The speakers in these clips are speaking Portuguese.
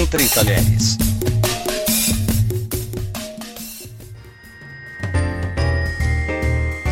Entre Talheres.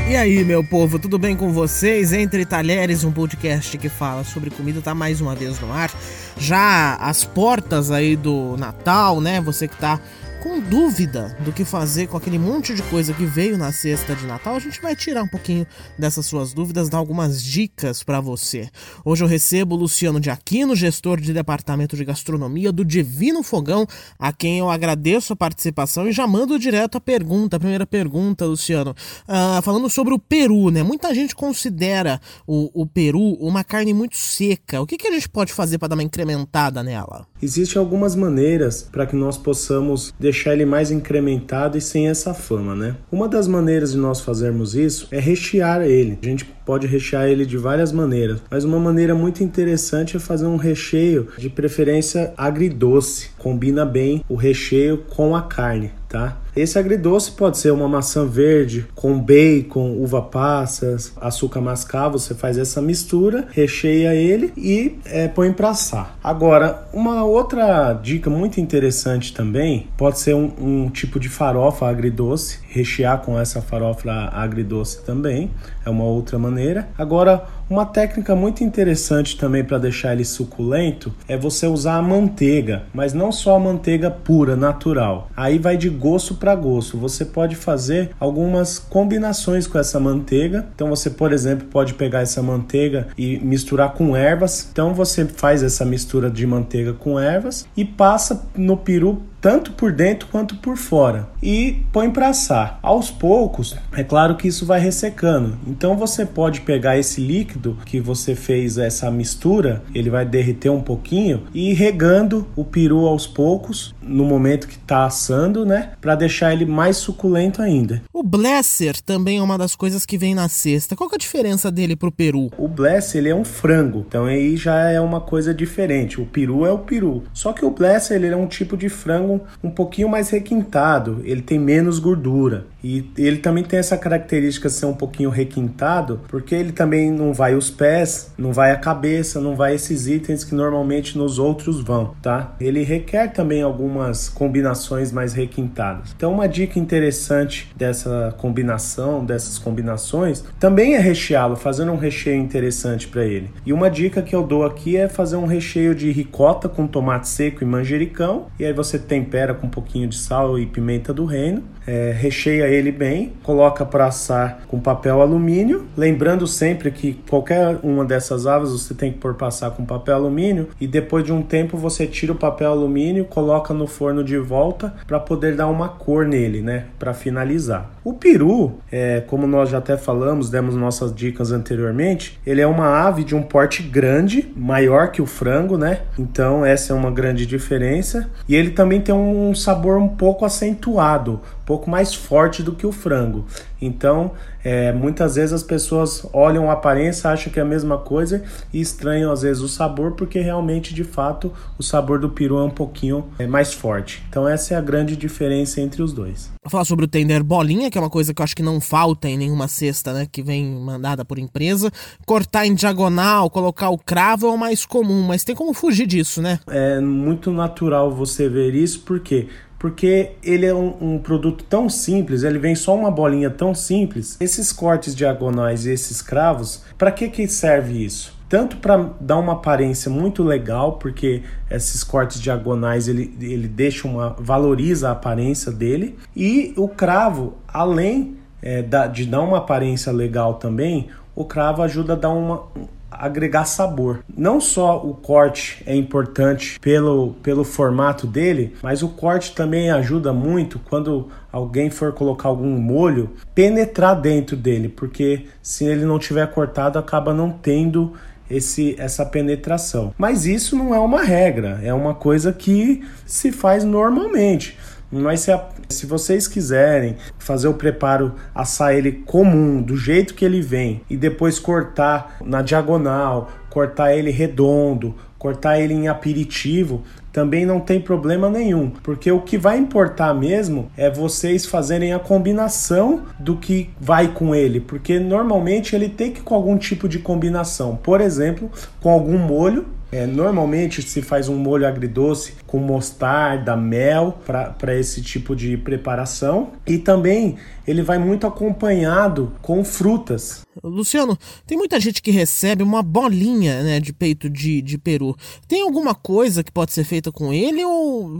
E aí, meu povo, tudo bem com vocês? Entre Talheres, um podcast que fala sobre comida, tá mais uma vez no ar. Já as portas aí do Natal, né? Você que tá com dúvida do que fazer com aquele monte de coisa que veio na cesta de Natal, a gente vai tirar um pouquinho dessas suas dúvidas, dar algumas dicas para você. Hoje eu recebo o Luciano de Aquino, gestor de departamento de gastronomia do Divino Fogão, a quem eu agradeço a participação e já mando direto a pergunta, a primeira pergunta, Luciano. Uh, falando sobre o peru, né? Muita gente considera o, o peru uma carne muito seca. O que, que a gente pode fazer para dar uma incrementada nela? Existem algumas maneiras para que nós possamos deixar ele mais incrementado e sem essa fama, né? Uma das maneiras de nós fazermos isso é rechear ele. A gente pode rechear ele de várias maneiras, mas uma maneira muito interessante é fazer um recheio de preferência agridoce. Combina bem o recheio com a carne, tá? Esse agridoce pode ser uma maçã verde com bacon, uva passas, açúcar mascavo. Você faz essa mistura, recheia ele e é, põe para assar. Agora, uma outra dica muito interessante também pode ser um, um tipo de farofa agridoce, rechear com essa farofa agridoce também. É uma outra maneira. Agora, uma técnica muito interessante também para deixar ele suculento é você usar a manteiga, mas não só a manteiga pura, natural. Aí vai de gosto para gosto. Você pode fazer algumas combinações com essa manteiga. Então você, por exemplo, pode pegar essa manteiga e misturar com ervas. Então você faz essa mistura de manteiga com ervas e passa no peru tanto por dentro quanto por fora e põe para assar. Aos poucos, é claro que isso vai ressecando. Então você pode pegar esse líquido que você fez essa mistura, ele vai derreter um pouquinho e ir regando o peru aos poucos no momento que está assando, né, para deixar ele mais suculento ainda. O blesser também é uma das coisas que vem na cesta. Qual é a diferença dele pro peru? O blesser ele é um frango, então aí já é uma coisa diferente. O peru é o peru. Só que o blesser ele é um tipo de frango frango um pouquinho mais requintado, ele tem menos gordura. E ele também tem essa característica de ser um pouquinho requintado, porque ele também não vai os pés, não vai a cabeça, não vai esses itens que normalmente nos outros vão, tá? Ele requer também algumas combinações mais requintadas. Então, uma dica interessante dessa combinação, dessas combinações, também é recheá-lo, fazendo um recheio interessante para ele. E uma dica que eu dou aqui é fazer um recheio de ricota com tomate seco e manjericão, e aí você tempera com um pouquinho de sal e pimenta do reino, é, recheia ele bem, coloca para assar com papel alumínio, lembrando sempre que qualquer uma dessas aves você tem que pôr passar com papel alumínio e depois de um tempo você tira o papel alumínio, coloca no forno de volta para poder dar uma cor nele, né, para finalizar. O peru, é, como nós já até falamos, demos nossas dicas anteriormente, ele é uma ave de um porte grande, maior que o frango, né? Então essa é uma grande diferença. E ele também tem um sabor um pouco acentuado, pouco mais forte do que o frango. Então, é, muitas vezes as pessoas olham a aparência, acham que é a mesma coisa e estranham às vezes o sabor, porque realmente, de fato, o sabor do peru é um pouquinho é, mais forte. Então, essa é a grande diferença entre os dois. Vou falar sobre o tender bolinha, que é uma coisa que eu acho que não falta em nenhuma cesta, né, que vem mandada por empresa. Cortar em diagonal, colocar o cravo é o mais comum, mas tem como fugir disso, né? É muito natural você ver isso, porque porque ele é um, um, produto tão simples, ele vem só uma bolinha tão simples. Esses cortes diagonais e esses cravos, para que que serve isso? Tanto para dar uma aparência muito legal, porque esses cortes diagonais ele, ele deixa uma valoriza a aparência dele e o cravo, além é, da, de dar uma aparência legal também, o cravo ajuda a dar uma, agregar sabor. Não só o corte é importante pelo, pelo formato dele, mas o corte também ajuda muito quando alguém for colocar algum molho penetrar dentro dele, porque se ele não tiver cortado acaba não tendo esse, essa penetração. Mas isso não é uma regra, é uma coisa que se faz normalmente. Mas se, a, se vocês quiserem fazer o preparo, assar ele comum, do jeito que ele vem, e depois cortar na diagonal, cortar ele redondo, cortar ele em aperitivo, também não tem problema nenhum, porque o que vai importar mesmo é vocês fazerem a combinação do que vai com ele, porque normalmente ele tem que com algum tipo de combinação, por exemplo, com algum molho É, normalmente se faz um molho agridoce com mostarda, mel para esse tipo de preparação e também ele vai muito acompanhado com frutas. Luciano, tem muita gente que recebe uma bolinha né, de peito de, de peru. Tem alguma coisa que pode ser feita com ele ou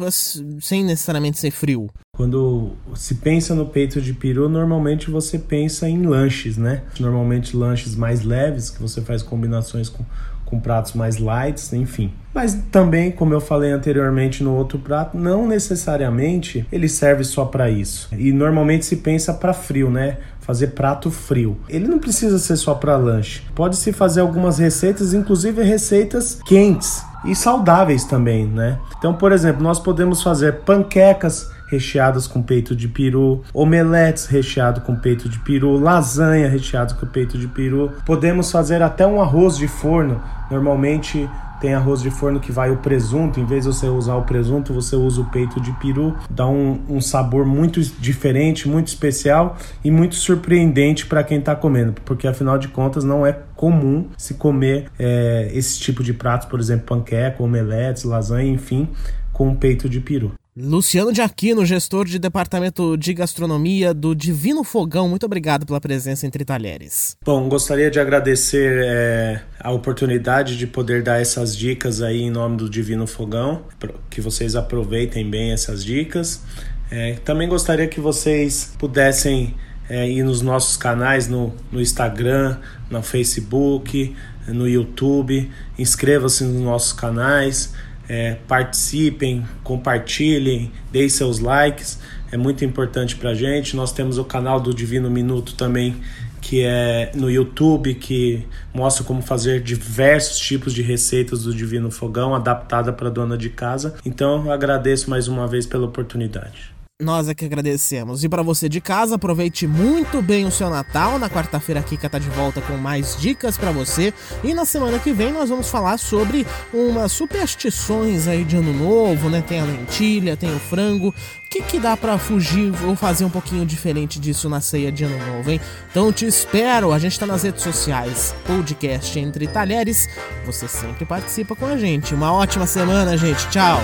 sem necessariamente ser frio? Quando se pensa no peito de peru, normalmente você pensa em lanches, né? Normalmente lanches mais leves, que você faz combinações com, com pratos mais lights, enfim. Mas também, como eu falei anteriormente no outro prato, não necessariamente ele serve só para isso. E normalmente se pensa para frio, né? Fazer prato frio. Ele não precisa ser só para lanche. Pode se fazer algumas receitas, inclusive receitas quentes e saudáveis também, né? Então, por exemplo, nós podemos fazer panquecas recheadas com peito de peru, omeletes recheado com peito de peru, lasanha recheado com peito de peru. Podemos fazer até um arroz de forno. Normalmente tem arroz de forno que vai o presunto, em vez de você usar o presunto, você usa o peito de peru, dá um, um sabor muito diferente, muito especial e muito surpreendente para quem está comendo, porque afinal de contas não é comum se comer é, esse tipo de pratos, por exemplo, panqueca, omeletes, lasanha, enfim, com peito de peru. Luciano de Aquino, gestor de departamento de gastronomia do Divino Fogão, muito obrigado pela presença entre talheres. Bom, gostaria de agradecer é, a oportunidade de poder dar essas dicas aí em nome do Divino Fogão, que vocês aproveitem bem essas dicas. É, também gostaria que vocês pudessem é, ir nos nossos canais no, no Instagram, no Facebook, no YouTube, inscreva-se nos nossos canais é, participem, compartilhem, deem seus likes, é muito importante para a gente. Nós temos o canal do Divino Minuto também, que é no YouTube, que mostra como fazer diversos tipos de receitas do Divino Fogão, adaptada para dona de casa. Então, eu agradeço mais uma vez pela oportunidade. Nós é que agradecemos. E para você de casa, aproveite muito bem o seu Natal. Na quarta-feira a Kika tá de volta com mais dicas para você. E na semana que vem nós vamos falar sobre umas superstições aí de ano novo, né? Tem a lentilha, tem o frango. O que, que dá para fugir ou fazer um pouquinho diferente disso na ceia de ano novo, hein? Então te espero. A gente tá nas redes sociais, podcast Entre Talheres. Você sempre participa com a gente. Uma ótima semana, gente. Tchau.